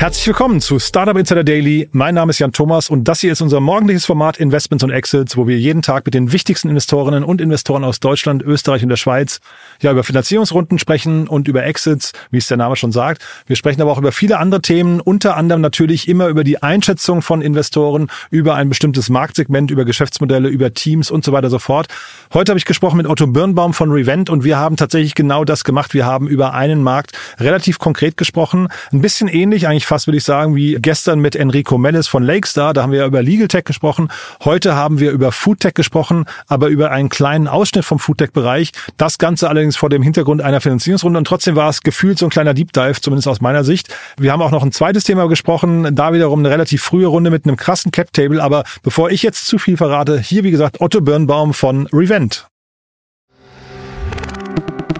Herzlich willkommen zu Startup Insider Daily. Mein Name ist Jan Thomas und das hier ist unser morgendliches Format Investments und Exits, wo wir jeden Tag mit den wichtigsten Investorinnen und Investoren aus Deutschland, Österreich und der Schweiz ja über Finanzierungsrunden sprechen und über Exits, wie es der Name schon sagt. Wir sprechen aber auch über viele andere Themen, unter anderem natürlich immer über die Einschätzung von Investoren, über ein bestimmtes Marktsegment, über Geschäftsmodelle, über Teams und so weiter und so fort. Heute habe ich gesprochen mit Otto Birnbaum von Revent und wir haben tatsächlich genau das gemacht. Wir haben über einen Markt relativ konkret gesprochen, ein bisschen ähnlich eigentlich fast, würde ich sagen, wie gestern mit Enrico Mellis von Lakestar. Da haben wir über Legal Tech gesprochen. Heute haben wir über Food Tech gesprochen, aber über einen kleinen Ausschnitt vom Food Tech Bereich. Das Ganze allerdings vor dem Hintergrund einer Finanzierungsrunde. Und trotzdem war es gefühlt so ein kleiner Deep Dive, zumindest aus meiner Sicht. Wir haben auch noch ein zweites Thema gesprochen. Da wiederum eine relativ frühe Runde mit einem krassen Cap Table. Aber bevor ich jetzt zu viel verrate, hier wie gesagt Otto Birnbaum von Revent.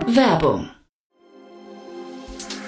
Werbung.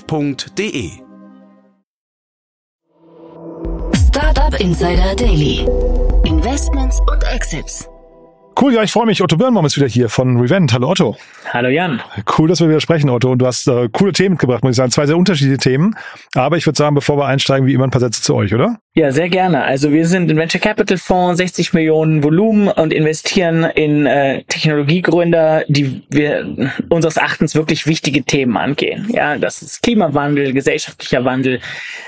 startup.de. Startup Insider Daily. Investments und Exits. Cool, ja, ich freue mich. Otto Birnbaum ist wieder hier von Revent. Hallo Otto. Hallo Jan. Cool, dass wir wieder sprechen, Otto. Und du hast äh, coole Themen mitgebracht, muss ich sagen. Zwei sehr unterschiedliche Themen. Aber ich würde sagen, bevor wir einsteigen, wie immer ein paar Sätze zu euch, oder? Ja, sehr gerne. Also wir sind ein Venture Capital Fonds, 60 Millionen Volumen und investieren in äh, Technologiegründer, die wir unseres Erachtens wirklich wichtige Themen angehen. Ja, das ist Klimawandel, gesellschaftlicher Wandel,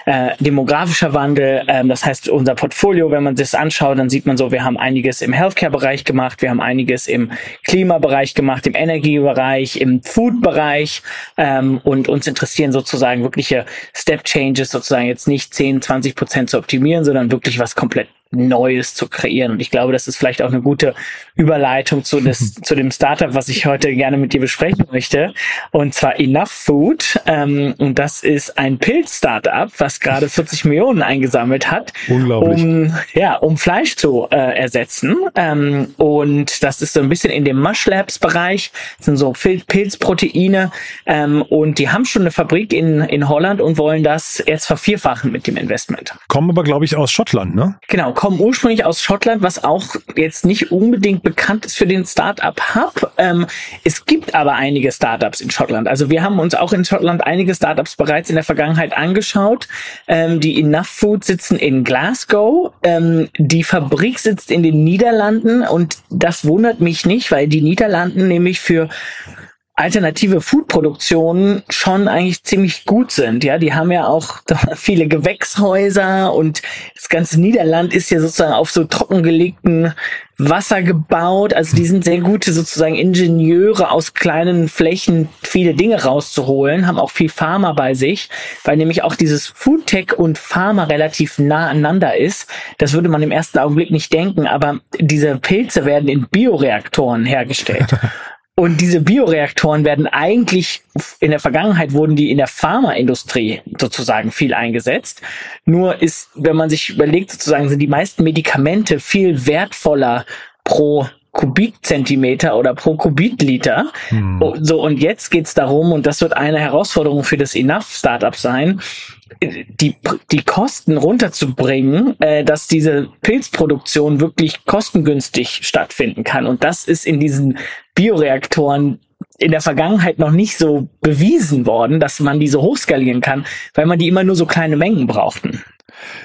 äh, demografischer Wandel. Ähm, das heißt, unser Portfolio, wenn man das anschaut, dann sieht man so, wir haben einiges im Healthcare-Bereich gemacht, wir haben einiges im Klimabereich gemacht, im Energiebereich, im Food-Bereich ähm, und uns interessieren sozusagen wirkliche Step-Changes, sozusagen jetzt nicht 10, 20 Prozent zu optimieren, sondern wirklich was komplett Neues zu kreieren. Und ich glaube, das ist vielleicht auch eine gute Überleitung zu, des, zu dem Startup, was ich heute gerne mit dir besprechen möchte. Und zwar Enough Food. Ähm, und das ist ein Pilz-Startup, was gerade 40 Millionen eingesammelt hat, Unglaublich. um, ja, um Fleisch zu äh, ersetzen. Ähm, und das ist so ein bisschen in dem Mush Labs Bereich. Das sind so Pil- Pilzproteine. Ähm, und die haben schon eine Fabrik in, in Holland und wollen das jetzt vervierfachen mit dem Investment. Kommen aber, glaube ich, aus Schottland, ne? Genau, kommen ursprünglich aus Schottland, was auch jetzt nicht unbedingt bekannt ist für den Startup Hub. Ähm, es gibt aber einige Startups in Schottland. Also wir haben uns auch in Schottland einige Startups bereits in der Vergangenheit angeschaut. Ähm, die Enough Food sitzen in Glasgow. Ähm, die Fabrik sitzt in den Niederlanden und das wundert mich nicht, weil die Niederlanden nämlich für alternative Foodproduktionen schon eigentlich ziemlich gut sind. Ja, die haben ja auch viele Gewächshäuser und das ganze Niederland ist ja sozusagen auf so trockengelegten Wasser gebaut. Also die sind sehr gute sozusagen Ingenieure aus kleinen Flächen viele Dinge rauszuholen, haben auch viel Pharma bei sich, weil nämlich auch dieses Foodtech und Pharma relativ nah aneinander ist. Das würde man im ersten Augenblick nicht denken, aber diese Pilze werden in Bioreaktoren hergestellt. Und diese Bioreaktoren werden eigentlich, in der Vergangenheit wurden die in der Pharmaindustrie sozusagen viel eingesetzt. Nur ist, wenn man sich überlegt, sozusagen sind die meisten Medikamente viel wertvoller pro Kubikzentimeter oder pro Kubikliter. Oh, So, und jetzt geht's darum, und das wird eine Herausforderung für das Enough Startup sein, die, die Kosten runterzubringen, äh, dass diese Pilzproduktion wirklich kostengünstig stattfinden kann. Und das ist in diesen Bioreaktoren in der Vergangenheit noch nicht so bewiesen worden, dass man die so hochskalieren kann, weil man die immer nur so kleine Mengen brauchten.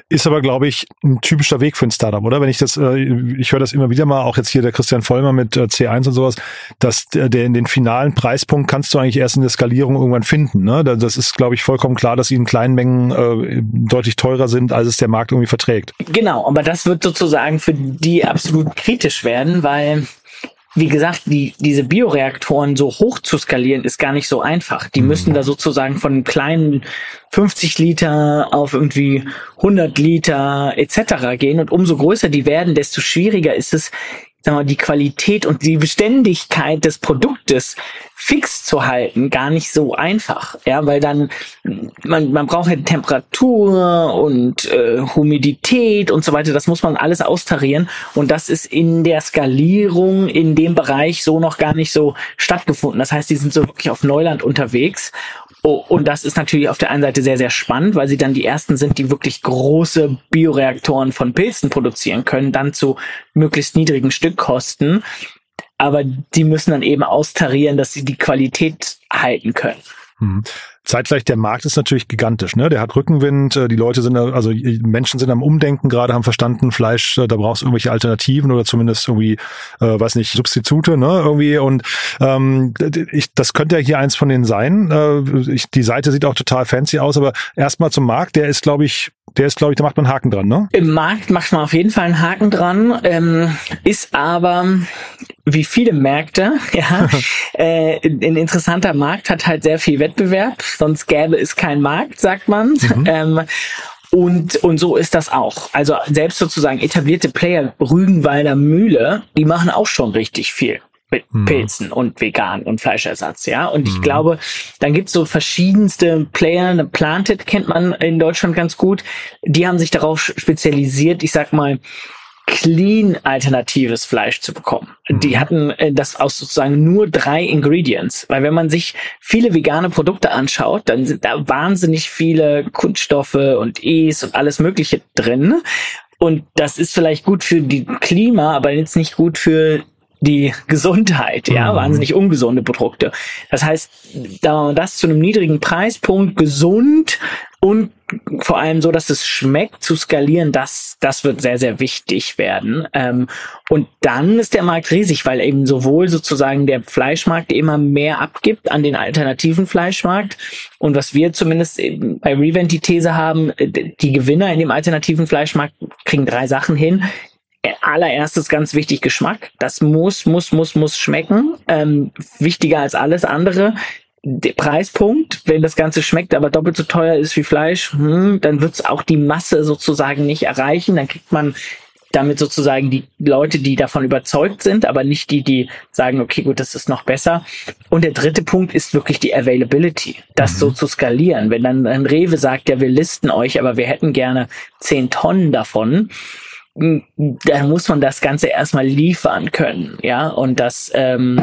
Ist aber, glaube ich, ein typischer Weg für ein Startup, oder? Wenn ich das, äh, ich höre das immer wieder mal, auch jetzt hier der Christian Vollmer mit äh, C1 und sowas, dass der, der in den finalen Preispunkt kannst du eigentlich erst in der Skalierung irgendwann finden. Ne? Das ist, glaube ich, vollkommen klar, dass sie in kleinen Mengen äh, deutlich teurer sind, als es der Markt irgendwie verträgt. Genau, aber das wird sozusagen für die absolut kritisch werden, weil wie gesagt, die, diese Bioreaktoren so hoch zu skalieren, ist gar nicht so einfach. Die mhm. müssen da sozusagen von kleinen 50 Liter auf irgendwie 100 Liter etc. gehen. Und umso größer die werden, desto schwieriger ist es, sagen wir, die Qualität und die Beständigkeit des Produktes fix zu halten gar nicht so einfach, ja, weil dann man man braucht halt Temperatur und äh, Humidität und so weiter, das muss man alles austarieren und das ist in der Skalierung in dem Bereich so noch gar nicht so stattgefunden. Das heißt, die sind so wirklich auf Neuland unterwegs und das ist natürlich auf der einen Seite sehr, sehr spannend, weil sie dann die ersten sind, die wirklich große Bioreaktoren von Pilzen produzieren können, dann zu möglichst niedrigen Stückkosten. Aber die müssen dann eben austarieren, dass sie die Qualität halten können. Hm. Zeitgleich der Markt ist natürlich gigantisch, ne? Der hat Rückenwind, äh, die Leute sind, also Menschen sind am Umdenken gerade, haben verstanden, Fleisch, äh, da brauchst du irgendwelche Alternativen oder zumindest irgendwie, äh, weiß nicht, Substitute, ne? Irgendwie und ähm, ich, das könnte ja hier eins von denen sein. Äh, ich, die Seite sieht auch total fancy aus, aber erstmal zum Markt, der ist, glaube ich, der ist, glaube ich, da macht man einen Haken dran, ne? Im Markt macht man auf jeden Fall einen Haken dran, ähm, ist aber wie viele Märkte, ja, äh, ein interessanter Markt hat halt sehr viel Wettbewerb, sonst gäbe es keinen Markt, sagt man. Mhm. Ähm, und, und so ist das auch. Also selbst sozusagen etablierte Player, Rügenwalder Mühle, die machen auch schon richtig viel mit mhm. Pilzen und vegan und Fleischersatz, ja. Und ich mhm. glaube, dann gibt's so verschiedenste Player, eine Planted kennt man in Deutschland ganz gut, die haben sich darauf spezialisiert, ich sag mal, clean alternatives Fleisch zu bekommen. Die mhm. hatten äh, das aus sozusagen nur drei Ingredients, weil wenn man sich viele vegane Produkte anschaut, dann sind da wahnsinnig viele Kunststoffe und E's und alles Mögliche drin. Und das ist vielleicht gut für die Klima, aber jetzt nicht gut für die Gesundheit, ja, mhm. wahnsinnig ungesunde Produkte. Das heißt, da man das zu einem niedrigen Preispunkt gesund und vor allem so, dass es schmeckt, zu skalieren, das, das wird sehr, sehr wichtig werden. Ähm, und dann ist der Markt riesig, weil eben sowohl sozusagen der Fleischmarkt immer mehr abgibt an den alternativen Fleischmarkt. Und was wir zumindest bei Revent die These haben, die Gewinner in dem alternativen Fleischmarkt kriegen drei Sachen hin allererstes ganz wichtig Geschmack. Das muss, muss, muss, muss schmecken. Ähm, wichtiger als alles andere. Der Preispunkt, wenn das Ganze schmeckt, aber doppelt so teuer ist wie Fleisch, hm, dann wird es auch die Masse sozusagen nicht erreichen. Dann kriegt man damit sozusagen die Leute, die davon überzeugt sind, aber nicht die, die sagen, okay, gut, das ist noch besser. Und der dritte Punkt ist wirklich die Availability, das mhm. so zu skalieren. Wenn dann ein Rewe sagt, ja, wir listen euch, aber wir hätten gerne zehn Tonnen davon, da muss man das Ganze erstmal liefern können, ja. Und das, ähm,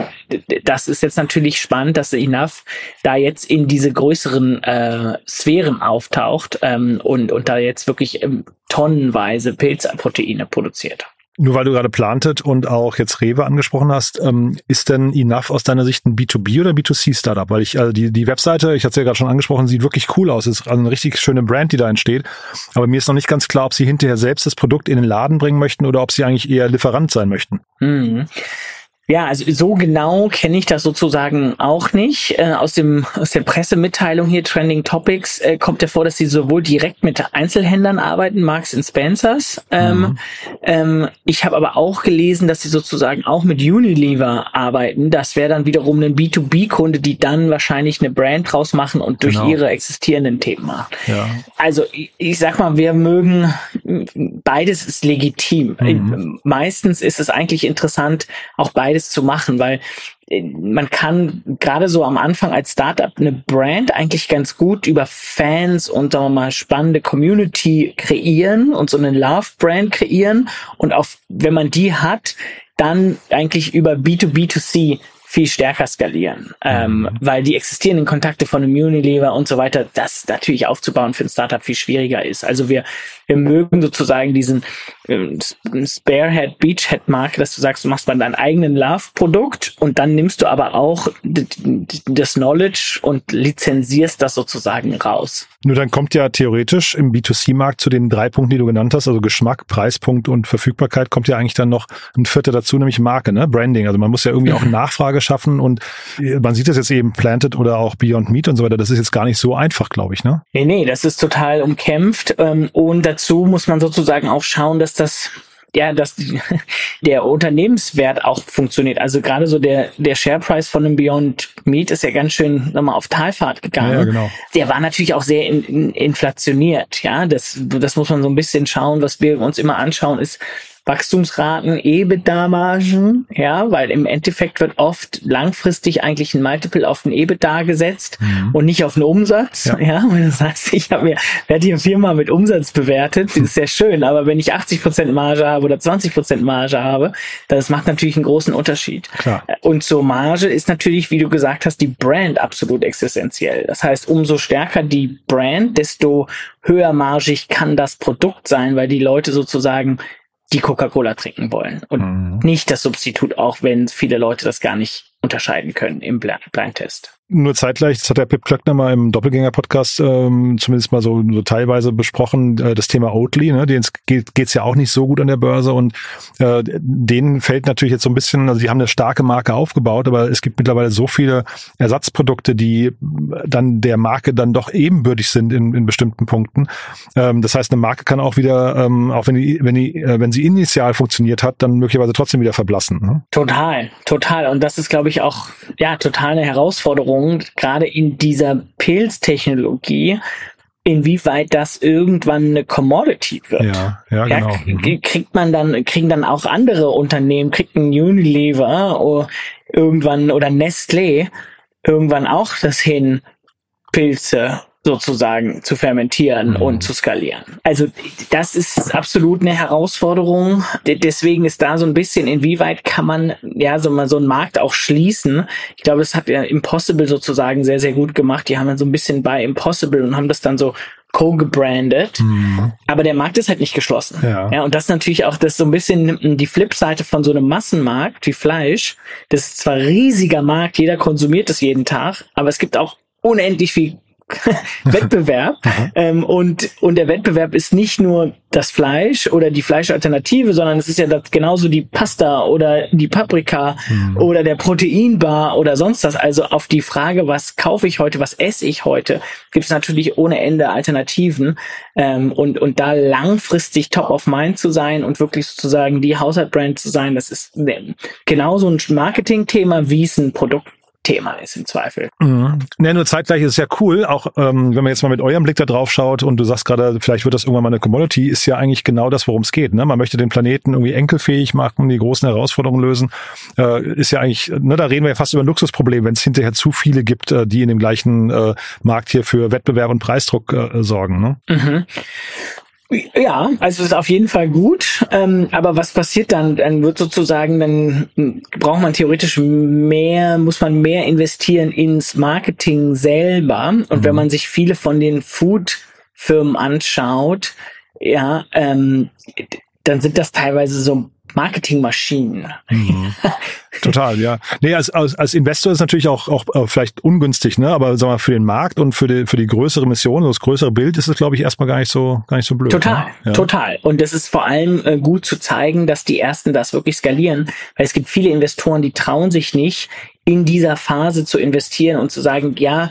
das ist jetzt natürlich spannend, dass Enough da jetzt in diese größeren äh, Sphären auftaucht ähm, und, und da jetzt wirklich ähm, tonnenweise Pilzproteine produziert. Nur weil du gerade Plantet und auch jetzt Rewe angesprochen hast, ähm, ist denn Enough aus deiner Sicht ein B2B oder B2C-Startup? Weil ich, also die, die Webseite, ich hatte es ja gerade schon angesprochen, sieht wirklich cool aus. Ist also eine richtig schöne Brand, die da entsteht. Aber mir ist noch nicht ganz klar, ob sie hinterher selbst das Produkt in den Laden bringen möchten oder ob sie eigentlich eher Lieferant sein möchten. Mhm. Ja, also so genau kenne ich das sozusagen auch nicht. Äh, aus dem aus der Pressemitteilung hier Trending Topics äh, kommt ja vor, dass sie sowohl direkt mit Einzelhändlern arbeiten, Marks Spencers. Ähm, mhm. Ähm, ich habe aber auch gelesen, dass sie sozusagen auch mit Unilever arbeiten. Das wäre dann wiederum ein B2B-Kunde, die dann wahrscheinlich eine Brand draus machen und durch genau. ihre existierenden Themen machen. Ja. Also ich, ich sag mal, wir mögen beides ist legitim. Mhm. Meistens ist es eigentlich interessant, auch beides beides zu machen, weil äh, man kann gerade so am Anfang als Startup eine Brand eigentlich ganz gut über Fans und sagen wir mal spannende Community kreieren und so eine Love Brand kreieren. Und auf wenn man die hat, dann eigentlich über B2B2C viel stärker skalieren, ähm, mhm. weil die existierenden Kontakte von einem Unilever und so weiter, das natürlich aufzubauen für ein Startup viel schwieriger ist. Also wir, wir mögen sozusagen diesen ähm, Sparehead, Beachhead Marke, dass du sagst, du machst mal dein eigenen Love-Produkt und dann nimmst du aber auch das Knowledge und lizenzierst das sozusagen raus. Nur dann kommt ja theoretisch im B2C-Markt zu den drei Punkten, die du genannt hast, also Geschmack, Preispunkt und Verfügbarkeit, kommt ja eigentlich dann noch ein vierter dazu, nämlich Marke, ne? Branding. Also man muss ja irgendwie auch Nachfrage schaffen und äh, man sieht das jetzt eben Planted oder auch Beyond Meat und so weiter. Das ist jetzt gar nicht so einfach, glaube ich, ne? Nee, nee, das ist total umkämpft. Ähm, und dazu muss man sozusagen auch schauen, dass das ja, dass der Unternehmenswert auch funktioniert. Also gerade so der, der Shareprice von einem Beyond Meat ist ja ganz schön nochmal auf Talfahrt gegangen. Ja, genau. Der war natürlich auch sehr in, in, inflationiert. Ja, das, das muss man so ein bisschen schauen. Was wir uns immer anschauen, ist, Wachstumsraten, EBITDA-Margen, ja, weil im Endeffekt wird oft langfristig eigentlich ein Multiple auf den EBITDA gesetzt mhm. und nicht auf den Umsatz, ja. ja das heißt, ich habe mir, werde hier Firma mit Umsatz bewertet, das ist sehr schön, aber wenn ich 80 Prozent Marge habe oder 20 Prozent Marge habe, das macht natürlich einen großen Unterschied. Klar. Und zur Marge ist natürlich, wie du gesagt hast, die Brand absolut existenziell. Das heißt, umso stärker die Brand, desto höher margig kann das Produkt sein, weil die Leute sozusagen die Coca-Cola trinken wollen und mhm. nicht das Substitut, auch wenn viele Leute das gar nicht unterscheiden können im Blindtest. Nur zeitgleich, das hat der Pip Klöckner mal im Doppelgänger-Podcast ähm, zumindest mal so, so teilweise besprochen, äh, das Thema Oatly, ne, denen geht geht's ja auch nicht so gut an der Börse und äh, denen fällt natürlich jetzt so ein bisschen, also die haben eine starke Marke aufgebaut, aber es gibt mittlerweile so viele Ersatzprodukte, die dann der Marke dann doch ebenbürtig sind in, in bestimmten Punkten. Ähm, das heißt, eine Marke kann auch wieder, ähm, auch wenn die, wenn die, äh, wenn sie initial funktioniert hat, dann möglicherweise trotzdem wieder verblassen. Ne? Total, total. Und das ist, glaube ich, auch ja total eine Herausforderung Punkt, gerade in dieser Pilztechnologie, inwieweit das irgendwann eine Commodity wird. Ja, ja, genau. Ja, mhm. kriegt man dann, kriegen dann auch andere Unternehmen, kriegt ein Unilever oder irgendwann oder Nestlé irgendwann auch das hin, Pilze sozusagen zu fermentieren mhm. und zu skalieren. Also das ist absolut eine Herausforderung. Deswegen ist da so ein bisschen, inwieweit kann man ja so mal so einen Markt auch schließen. Ich glaube, das hat ja Impossible sozusagen sehr, sehr gut gemacht. Die haben dann so ein bisschen bei Impossible und haben das dann so co-gebrandet. Mhm. Aber der Markt ist halt nicht geschlossen. Ja. ja. Und das ist natürlich auch das so ein bisschen die Flipseite von so einem Massenmarkt wie Fleisch. Das ist zwar riesiger Markt, jeder konsumiert es jeden Tag, aber es gibt auch unendlich viel Wettbewerb. ähm, und, und der Wettbewerb ist nicht nur das Fleisch oder die Fleischalternative, sondern es ist ja das, genauso die Pasta oder die Paprika mhm. oder der Proteinbar oder sonst was. Also auf die Frage, was kaufe ich heute, was esse ich heute, gibt es natürlich ohne Ende Alternativen. Ähm, und, und da langfristig top of mind zu sein und wirklich sozusagen die Haushaltbrand zu sein, das ist ne, genauso ein Marketingthema, wie es ein Produkt Thema ist im Zweifel. Mhm. Ne, nur zeitgleich ist es ja cool, auch ähm, wenn man jetzt mal mit eurem Blick da drauf schaut und du sagst gerade, vielleicht wird das irgendwann mal eine Commodity, ist ja eigentlich genau das, worum es geht. Ne? Man möchte den Planeten irgendwie enkelfähig machen, die großen Herausforderungen lösen. Äh, ist ja eigentlich, ne, da reden wir ja fast über ein Luxusproblem, wenn es hinterher zu viele gibt, äh, die in dem gleichen äh, Markt hier für Wettbewerb und Preisdruck äh, sorgen. Ne? Mhm. Ja, also ist auf jeden Fall gut. Ähm, aber was passiert dann? Dann wird sozusagen, dann braucht man theoretisch mehr, muss man mehr investieren ins Marketing selber. Und mhm. wenn man sich viele von den Food-Firmen anschaut, ja, ähm, dann sind das teilweise so Marketingmaschinen. Mhm. Total, ja. Nee, als, als, als Investor ist natürlich auch, auch äh, vielleicht ungünstig, ne? Aber sag mal, für den Markt und für die, für die größere Mission, das größere Bild ist es, glaube ich, erstmal gar nicht so, gar nicht so blöd. Total, ne? ja. total. Und es ist vor allem äh, gut zu zeigen, dass die ersten das wirklich skalieren, weil es gibt viele Investoren, die trauen sich nicht, in dieser Phase zu investieren und zu sagen, ja,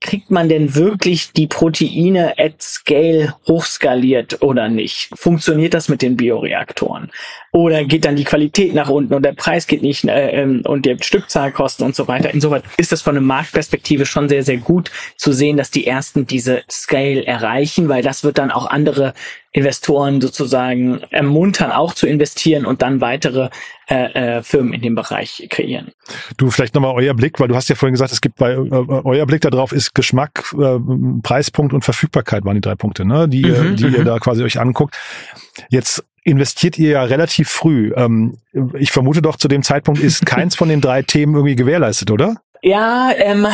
kriegt man denn wirklich die Proteine at scale hochskaliert oder nicht? Funktioniert das mit den Bioreaktoren? Oder geht dann die Qualität nach unten und der Preis geht nicht äh, ähm, und die Stückzahlkosten und so weiter? Insoweit ist das von einer Marktperspektive schon sehr, sehr gut zu sehen, dass die ersten diese Scale erreichen, weil das wird dann auch andere Investoren sozusagen ermuntern, auch zu investieren und dann weitere äh, äh, Firmen in dem Bereich kreieren. Du, vielleicht nochmal euer Blick, weil du hast ja vorhin gesagt, es gibt bei äh, euer Blick darauf ist Geschmack, äh, Preispunkt und Verfügbarkeit waren die drei Punkte, ne, die, mhm, ihr, die ihr mhm. da quasi euch anguckt. Jetzt investiert ihr ja relativ früh. Ähm, ich vermute doch, zu dem Zeitpunkt ist keins von den drei Themen irgendwie gewährleistet, oder? Ja, ähm,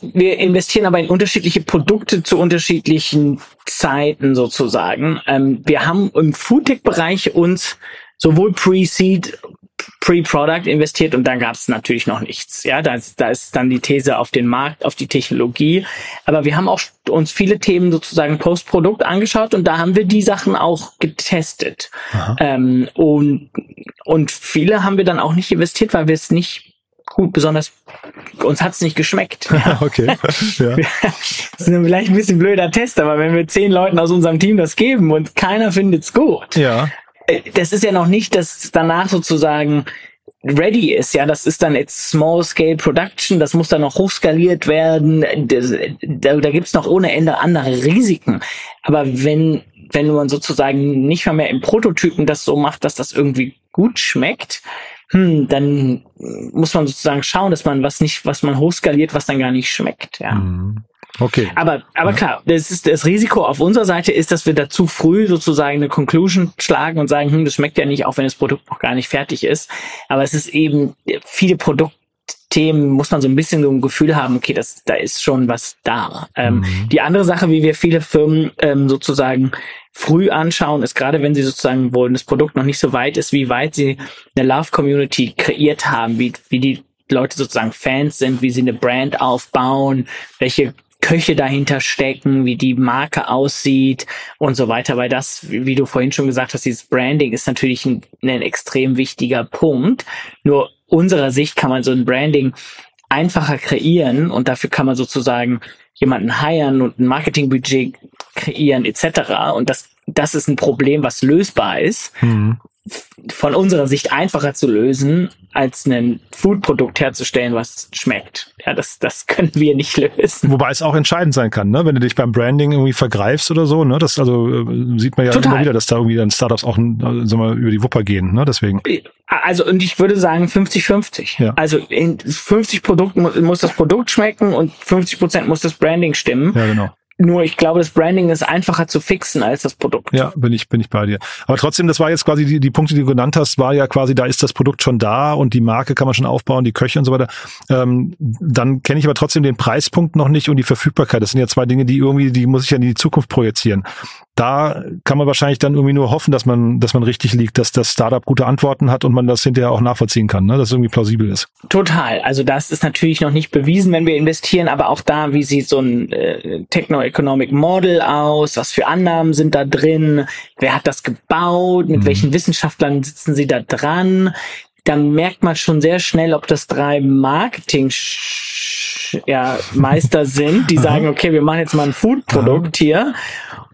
wir investieren aber in unterschiedliche Produkte zu unterschiedlichen Zeiten sozusagen. Ähm, wir haben im Foodtech-Bereich uns sowohl Pre-Seed Pre-Product investiert und dann gab es natürlich noch nichts. Ja, da ist, da ist dann die These auf den Markt, auf die Technologie. Aber wir haben auch uns viele Themen sozusagen Post-Produkt angeschaut und da haben wir die Sachen auch getestet. Ähm, und, und viele haben wir dann auch nicht investiert, weil wir es nicht gut, besonders uns hat's nicht geschmeckt. Ja. okay. Ja. Das ist vielleicht ein bisschen blöder Test, aber wenn wir zehn Leuten aus unserem Team das geben und keiner findet's gut, Ja. Äh, das ist ja noch nicht, dass danach sozusagen ready ist. Ja, das ist dann jetzt Small Scale Production, das muss dann noch hochskaliert werden. Da, da gibt's noch ohne Ende andere Risiken. Aber wenn, wenn man sozusagen nicht mal mehr im Prototypen das so macht, dass das irgendwie gut schmeckt, hm, dann muss man sozusagen schauen, dass man was nicht, was man hochskaliert, was dann gar nicht schmeckt. Ja. Mhm. Okay. Aber, aber klar, das ist das Risiko auf unserer Seite ist, dass wir da zu früh sozusagen eine Conclusion schlagen und sagen, hm, das schmeckt ja nicht, auch wenn das Produkt noch gar nicht fertig ist. Aber es ist eben viele Produktthemen muss man so ein bisschen so ein Gefühl haben, okay, das, da ist schon was da. Ähm, Die andere Sache, wie wir viele Firmen ähm, sozusagen früh anschauen, ist gerade, wenn sie sozusagen, wo das Produkt noch nicht so weit ist, wie weit sie eine Love Community kreiert haben, wie, wie die Leute sozusagen Fans sind, wie sie eine Brand aufbauen, welche Köche dahinter stecken, wie die Marke aussieht und so weiter, weil das, wie du vorhin schon gesagt hast, dieses Branding ist natürlich ein, ein extrem wichtiger Punkt. Nur unserer Sicht kann man so ein Branding einfacher kreieren und dafür kann man sozusagen jemanden hiren und ein Marketingbudget kreieren etc. Und das, das ist ein Problem, was lösbar ist Mhm. Von unserer Sicht einfacher zu lösen, als ein Foodprodukt herzustellen, was schmeckt. Ja, das, das können wir nicht lösen. Wobei es auch entscheidend sein kann, ne? wenn du dich beim Branding irgendwie vergreifst oder so. Ne? Das also äh, sieht man ja Total. immer wieder, dass da irgendwie dann Startups auch äh, sagen wir, mal, über die Wupper gehen. Ne? Deswegen. Also, und ich würde sagen 50-50. Ja. Also, in 50 Produkten mu- muss das Produkt schmecken und 50 Prozent muss das Branding stimmen. Ja, genau. Nur ich glaube, das Branding ist einfacher zu fixen als das Produkt. Ja, bin ich, bin ich bei dir. Aber trotzdem, das war jetzt quasi die, die Punkte, die du genannt hast, war ja quasi, da ist das Produkt schon da und die Marke kann man schon aufbauen, die Köche und so weiter. Ähm, dann kenne ich aber trotzdem den Preispunkt noch nicht und die Verfügbarkeit. Das sind ja zwei Dinge, die irgendwie, die muss ich ja in die Zukunft projizieren. Da kann man wahrscheinlich dann irgendwie nur hoffen, dass man, dass man richtig liegt, dass das Startup gute Antworten hat und man das hinterher auch nachvollziehen kann, ne? dass es irgendwie plausibel ist. Total. Also das ist natürlich noch nicht bewiesen, wenn wir investieren, aber auch da, wie sieht so ein äh, Techno-Economic Model aus? Was für Annahmen sind da drin? Wer hat das gebaut? Mit welchen Wissenschaftlern sitzen sie da dran? Dann merkt man schon sehr schnell, ob das drei Marketing ja, Meister sind, die sagen, okay, wir machen jetzt mal ein Food-Produkt hier.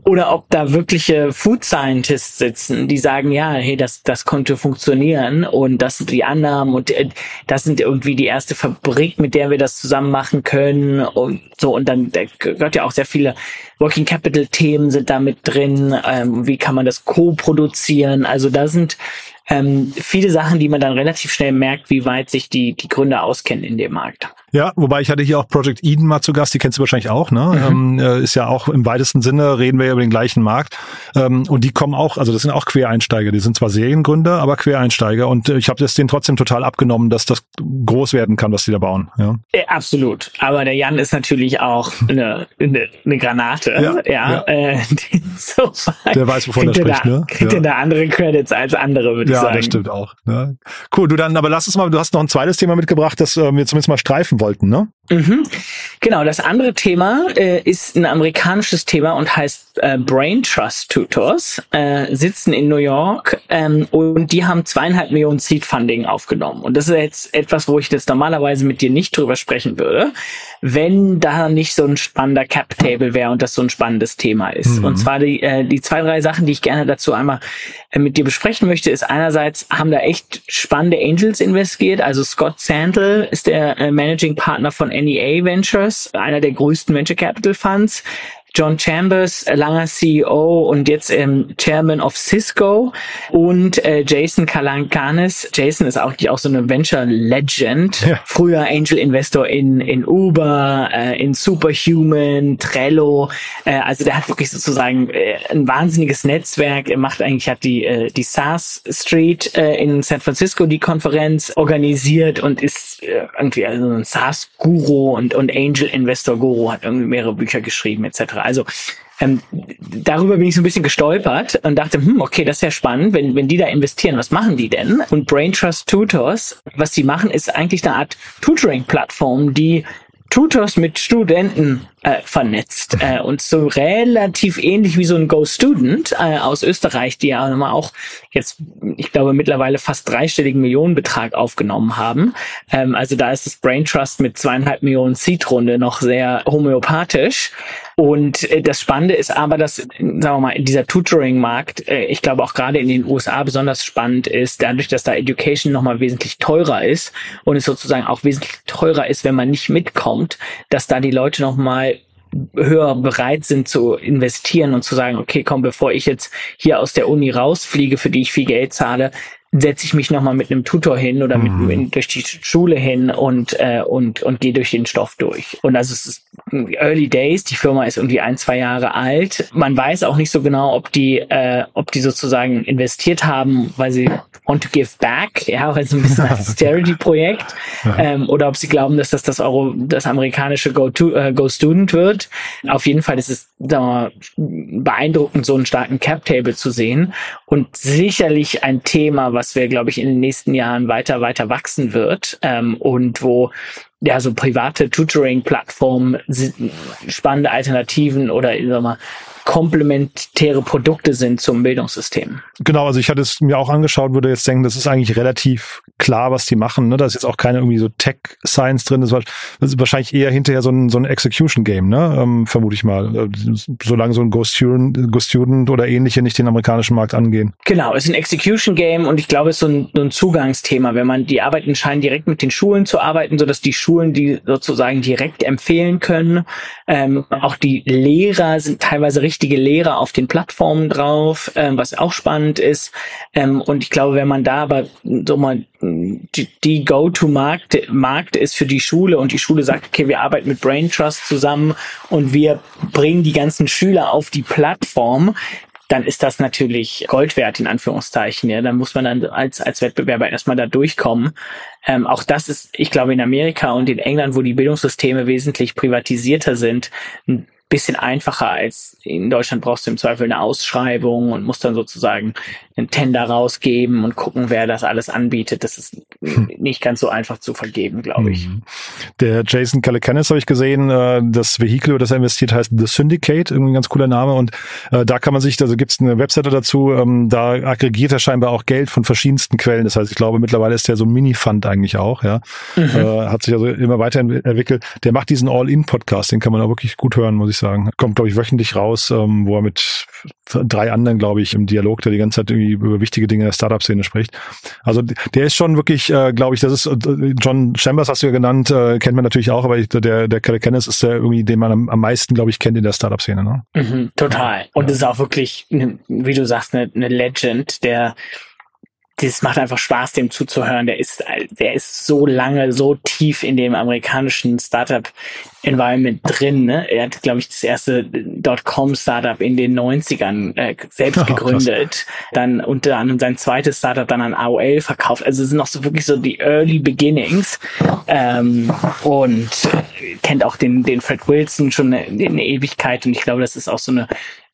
Oder ob da wirkliche Food Scientists sitzen, die sagen, ja, hey, das, das konnte funktionieren und das sind die Annahmen und äh, das sind irgendwie die erste Fabrik, mit der wir das zusammen machen können und so. Und dann da gehört ja auch sehr viele Working Capital Themen sind da mit drin. Ähm, wie kann man das co-produzieren? Also da sind ähm, viele Sachen, die man dann relativ schnell merkt, wie weit sich die, die Gründer auskennen in dem Markt. Ja, wobei ich hatte hier auch Project Eden mal zu Gast, die kennst du wahrscheinlich auch, ne? Ähm, äh, ist ja auch im weitesten Sinne, reden wir ja über den gleichen Markt. Ähm, und die kommen auch, also das sind auch Quereinsteiger, die sind zwar Seriengründer, aber Quereinsteiger. Und äh, ich habe das denen trotzdem total abgenommen, dass das groß werden kann, was die da bauen. Ja, Äh, absolut. Aber der Jan ist natürlich auch eine, eine, eine Granate. Ja, Ja, ja. Äh, so Der weiß, wovon er spricht, da, ne? Kriegt Ja. er da andere Credits als andere, würde ich ja sagen. das stimmt auch. Ne? Cool, du dann, aber lass uns mal, du hast noch ein zweites Thema mitgebracht, das äh, wir zumindest mal streifen wollten, ne? Mhm. Genau, das andere Thema äh, ist ein amerikanisches Thema und heißt äh, Brain Trust Tutors, äh, sitzen in New York ähm, und die haben zweieinhalb Millionen Seed Funding aufgenommen. Und das ist jetzt etwas, wo ich jetzt normalerweise mit dir nicht drüber sprechen würde, wenn da nicht so ein spannender Cap Table wäre und das so ein spannendes Thema ist. Und zwar die, äh, die zwei, drei Sachen, die ich gerne dazu einmal äh, mit dir besprechen möchte, ist einerseits haben da echt spannende Angels investiert. Also Scott Sandel ist der äh, Managing Partner von NEA Ventures, einer der größten Venture Capital Funds. John Chambers, langer CEO und jetzt ähm, Chairman of Cisco und äh, Jason Kalankanis. Jason ist auch, auch so eine Venture Legend. Ja. Früher Angel Investor in, in Uber, äh, in Superhuman, Trello. Äh, also der hat wirklich sozusagen äh, ein wahnsinniges Netzwerk. Er macht eigentlich, hat die, äh, die SaaS Street äh, in San Francisco die Konferenz organisiert und ist äh, irgendwie also ein SaaS-Guru und, und Angel Investor Guru, hat irgendwie mehrere Bücher geschrieben etc. Also ähm, darüber bin ich so ein bisschen gestolpert und dachte, hm, okay, das ist ja spannend, wenn, wenn die da investieren, was machen die denn? Und Brain Trust Tutors, was sie machen, ist eigentlich eine Art Tutoring-Plattform, die Tutors mit Studenten äh, vernetzt äh, und so relativ ähnlich wie so ein Go Student äh, aus Österreich, die ja auch jetzt, ich glaube, mittlerweile fast dreistelligen Millionenbetrag aufgenommen haben. Ähm, also da ist das Brain Trust mit zweieinhalb Millionen Seed-Runde noch sehr homöopathisch. Und äh, das Spannende ist aber, dass, sagen wir mal, dieser Tutoring-Markt, äh, ich glaube auch gerade in den USA besonders spannend ist, dadurch, dass da Education nochmal wesentlich teurer ist und es sozusagen auch wesentlich teurer ist, wenn man nicht mitkommt, dass da die Leute nochmal höher bereit sind zu investieren und zu sagen, okay, komm, bevor ich jetzt hier aus der Uni rausfliege, für die ich viel Geld zahle, setze ich mich nochmal mit einem Tutor hin oder mit, mhm. durch die Schule hin und, äh, und, und gehe durch den Stoff durch. Und also es ist Early Days, die Firma ist irgendwie ein, zwei Jahre alt. Man weiß auch nicht so genau, ob die, äh, ob die sozusagen investiert haben, weil sie want to give back, ja, weil so ein bisschen als Charity-Projekt, ähm, oder ob sie glauben, dass das das Euro, das amerikanische Go-to, äh, Go-Student wird. Auf jeden Fall ist es, mal, beeindruckend, so einen starken Cap-Table zu sehen. Und sicherlich ein Thema, was wir, glaube ich, in den nächsten Jahren weiter, weiter wachsen wird. Ähm, und wo ja, so private Tutoring-Plattformen, spannende Alternativen oder sag mal, komplementäre Produkte sind zum Bildungssystem. Genau, also ich hatte es mir auch angeschaut, würde jetzt denken, das ist eigentlich relativ klar, was die machen. Ne? Da ist jetzt auch keine irgendwie so Tech-Science drin. Das, ist wahrscheinlich eher hinterher so ein, so ein Execution-Game, ne? Ähm, vermute ich mal. Äh, solange so ein Go Student, Go Student oder ähnliche nicht den amerikanischen Markt angehen. Genau, es ist ein Execution-Game und ich glaube, es ist so ein, so ein Zugangsthema. Wenn man die arbeiten scheinen direkt mit den Schulen zu arbeiten, sodass die Schulen die sozusagen direkt empfehlen können. Ähm, auch die Lehrer sind teilweise richtig richtige Lehrer auf den Plattformen drauf, ähm, was auch spannend ist. Ähm, und ich glaube, wenn man da aber so mal die, die Go-to-Markt Markt ist für die Schule und die Schule sagt, okay, wir arbeiten mit Brain Trust zusammen und wir bringen die ganzen Schüler auf die Plattform, dann ist das natürlich Gold wert, in Anführungszeichen. Ja, dann muss man dann als, als Wettbewerber erstmal da durchkommen. Ähm, auch das ist, ich glaube, in Amerika und in England, wo die Bildungssysteme wesentlich privatisierter sind, bisschen einfacher als in Deutschland brauchst du im Zweifel eine Ausschreibung und musst dann sozusagen einen Tender rausgeben und gucken, wer das alles anbietet. Das ist hm. nicht ganz so einfach zu vergeben, glaube ich. Mhm. Der Jason Calacanis habe ich gesehen, äh, das Vehikel, das er investiert, heißt The Syndicate, irgendwie ein ganz cooler Name. Und äh, da kann man sich, also gibt es eine Webseite dazu, ähm, da aggregiert er scheinbar auch Geld von verschiedensten Quellen. Das heißt, ich glaube, mittlerweile ist der so ein Mini-Fund eigentlich auch, ja. Mhm. Äh, hat sich also immer weiterentwickelt. Der macht diesen All-In-Podcast, den kann man auch wirklich gut hören, muss ich sagen. Kommt, glaube ich, wöchentlich raus, ähm, wo er mit drei anderen, glaube ich, im Dialog, der die ganze Zeit irgendwie über wichtige Dinge der Startup-Szene spricht. Also der ist schon wirklich, äh, glaube ich, das ist äh, John Chambers hast du ja genannt, äh, kennt man natürlich auch, aber ich, der der Kelly Kennis ist der irgendwie, den man am, am meisten, glaube ich, kennt in der Startup-Szene. Ne? Mhm, total. Und es ist auch wirklich, wie du sagst, eine, eine Legend, der das macht einfach Spaß, dem zuzuhören. Der ist, der ist so lange, so tief in dem amerikanischen Startup-Environment drin. Ne? Er hat, glaube ich, das erste Dotcom-Startup in den 90ern äh, selbst oh, gegründet. Dann unter anderem sein zweites Startup dann an AOL verkauft. Also es sind noch so wirklich so die Early Beginnings. Ähm, und kennt auch den, den Fred Wilson schon eine, eine Ewigkeit. Und ich glaube, das ist auch so eine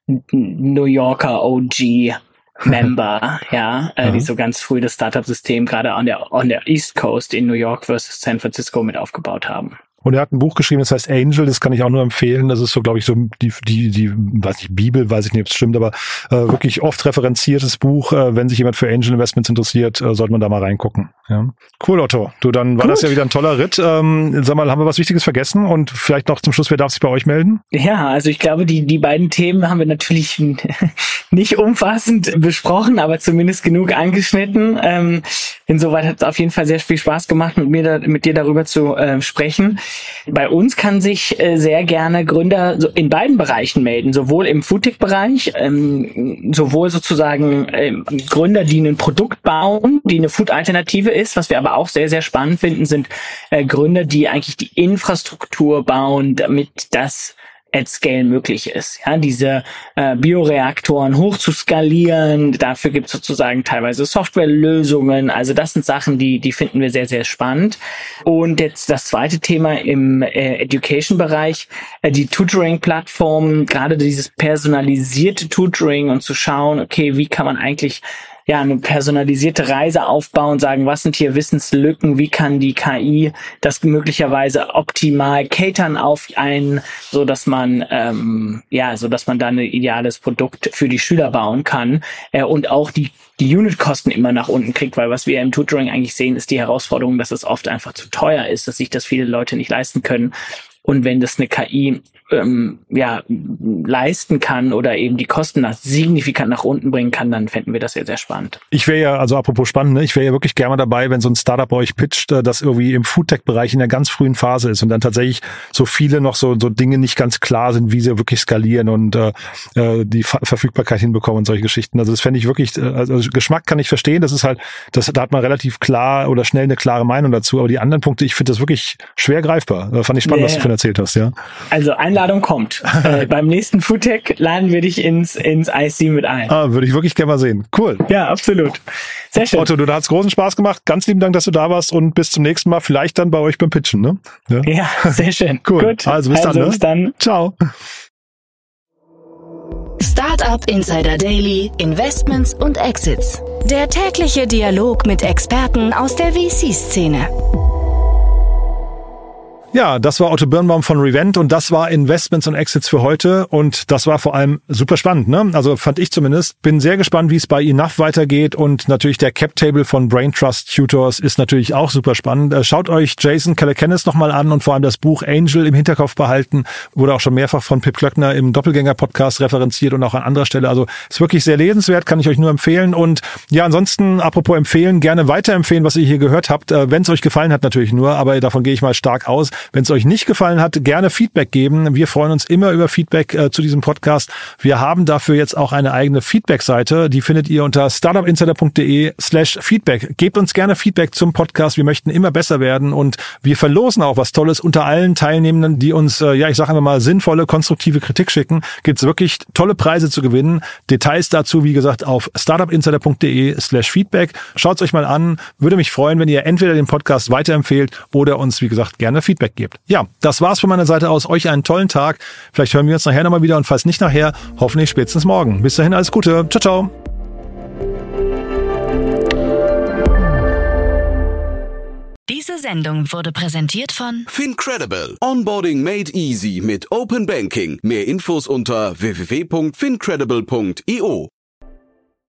New Yorker OG Member, ja, äh, die so ganz früh das Startup-System gerade an der, an der East Coast in New York versus San Francisco mit aufgebaut haben. Und er hat ein Buch geschrieben, das heißt Angel, das kann ich auch nur empfehlen. Das ist so, glaube ich, so die, die, die, weiß nicht, Bibel, weiß ich nicht, ob es stimmt, aber äh, wirklich oft referenziertes Buch. Äh, wenn sich jemand für Angel Investments interessiert, äh, sollte man da mal reingucken. Ja. Cool, Otto. Du, dann war Gut. das ja wieder ein toller Ritt. Ähm, sag mal, haben wir was Wichtiges vergessen? Und vielleicht noch zum Schluss, wer darf sich bei euch melden? Ja, also ich glaube, die, die beiden Themen haben wir natürlich nicht umfassend besprochen, aber zumindest genug angeschnitten. Ähm, insoweit hat es auf jeden Fall sehr viel Spaß gemacht, mit mir da, mit dir darüber zu äh, sprechen. Bei uns kann sich äh, sehr gerne Gründer so in beiden Bereichen melden, sowohl im Foodtech-Bereich, ähm, sowohl sozusagen ähm, Gründer, die ein Produkt bauen, die eine Food-Alternative ist. Was wir aber auch sehr, sehr spannend finden, sind äh, Gründer, die eigentlich die Infrastruktur bauen, damit das at Scale möglich ist. Ja, diese äh, Bioreaktoren hoch zu skalieren, dafür gibt es sozusagen teilweise Softwarelösungen. Also das sind Sachen, die, die finden wir sehr, sehr spannend. Und jetzt das zweite Thema im äh, Education-Bereich, äh, die Tutoring-Plattform, gerade dieses personalisierte Tutoring und zu schauen, okay, wie kann man eigentlich ja, eine personalisierte Reise aufbauen, sagen, was sind hier Wissenslücken, wie kann die KI das möglicherweise optimal catern auf einen, so dass man ähm, ja, so dass man da ein ideales Produkt für die Schüler bauen kann äh, und auch die die Unitkosten immer nach unten kriegt, weil was wir im Tutoring eigentlich sehen, ist die Herausforderung, dass es oft einfach zu teuer ist, dass sich das viele Leute nicht leisten können. Und wenn das eine KI ähm, ja, leisten kann oder eben die Kosten nach, signifikant nach unten bringen kann, dann fänden wir das sehr, sehr spannend. Ich wäre ja, also apropos spannend, ne, ich wäre ja wirklich gerne dabei, wenn so ein Startup bei euch pitcht, äh, das irgendwie im Foodtech-Bereich in der ganz frühen Phase ist und dann tatsächlich so viele noch so, so Dinge nicht ganz klar sind, wie sie wirklich skalieren und äh, äh die Ver Verfügbarkeit hinbekommen und solche Geschichten. Also das fände ich wirklich, äh, also Geschmack kann ich verstehen, das ist halt, das, da hat man relativ klar oder schnell eine klare Meinung dazu, aber die anderen Punkte, ich finde das wirklich schwer greifbar. Fand ich spannend, yeah. was du von erzählt hast, ja. Also Einladung kommt. äh, beim nächsten Foodtech laden wir dich ins, ins IC mit ein. Ah, würde ich wirklich gerne mal sehen. Cool. Ja, absolut. Sehr schön. Otto, du da hat's großen Spaß gemacht. Ganz lieben Dank, dass du da warst und bis zum nächsten Mal. Vielleicht dann bei euch beim Pitchen, ne? Ja, ja sehr schön. cool. Gut. Also bis also, dann. Ne? Bis dann. Ciao. Startup Insider Daily, Investments und Exits. Der tägliche Dialog mit Experten aus der VC-Szene. Ja, das war Otto Birnbaum von Revent und das war Investments und Exits für heute und das war vor allem super spannend, ne? Also fand ich zumindest. Bin sehr gespannt, wie es bei Enough weitergeht und natürlich der Cap Table von Brain Trust Tutors ist natürlich auch super spannend. Äh, schaut euch Jason Calacanis nochmal an und vor allem das Buch Angel im Hinterkopf behalten. Wurde auch schon mehrfach von Pip Klöckner im Doppelgänger Podcast referenziert und auch an anderer Stelle. Also ist wirklich sehr lesenswert, kann ich euch nur empfehlen und ja, ansonsten apropos empfehlen, gerne weiterempfehlen, was ihr hier gehört habt, äh, wenn es euch gefallen hat natürlich nur, aber davon gehe ich mal stark aus. Wenn es euch nicht gefallen hat, gerne Feedback geben. Wir freuen uns immer über Feedback äh, zu diesem Podcast. Wir haben dafür jetzt auch eine eigene Feedback-Seite. Die findet ihr unter startupinsider.de slash Feedback. Gebt uns gerne Feedback zum Podcast. Wir möchten immer besser werden und wir verlosen auch was Tolles unter allen Teilnehmenden, die uns, äh, ja, ich sage einfach mal, sinnvolle, konstruktive Kritik schicken. Gibt es wirklich tolle Preise zu gewinnen. Details dazu, wie gesagt, auf startupinsider.de slash Feedback. Schaut es euch mal an. Würde mich freuen, wenn ihr entweder den Podcast weiterempfehlt oder uns, wie gesagt, gerne Feedback gebt. Ja, das war's von meiner Seite aus. Euch einen tollen Tag. Vielleicht hören wir uns nachher nochmal wieder und falls nicht nachher, hoffentlich spätestens morgen. Bis dahin alles Gute. Ciao, ciao. Diese Sendung wurde präsentiert von Fincredible. Onboarding made easy mit Open Banking. Mehr Infos unter www.fincredible.io.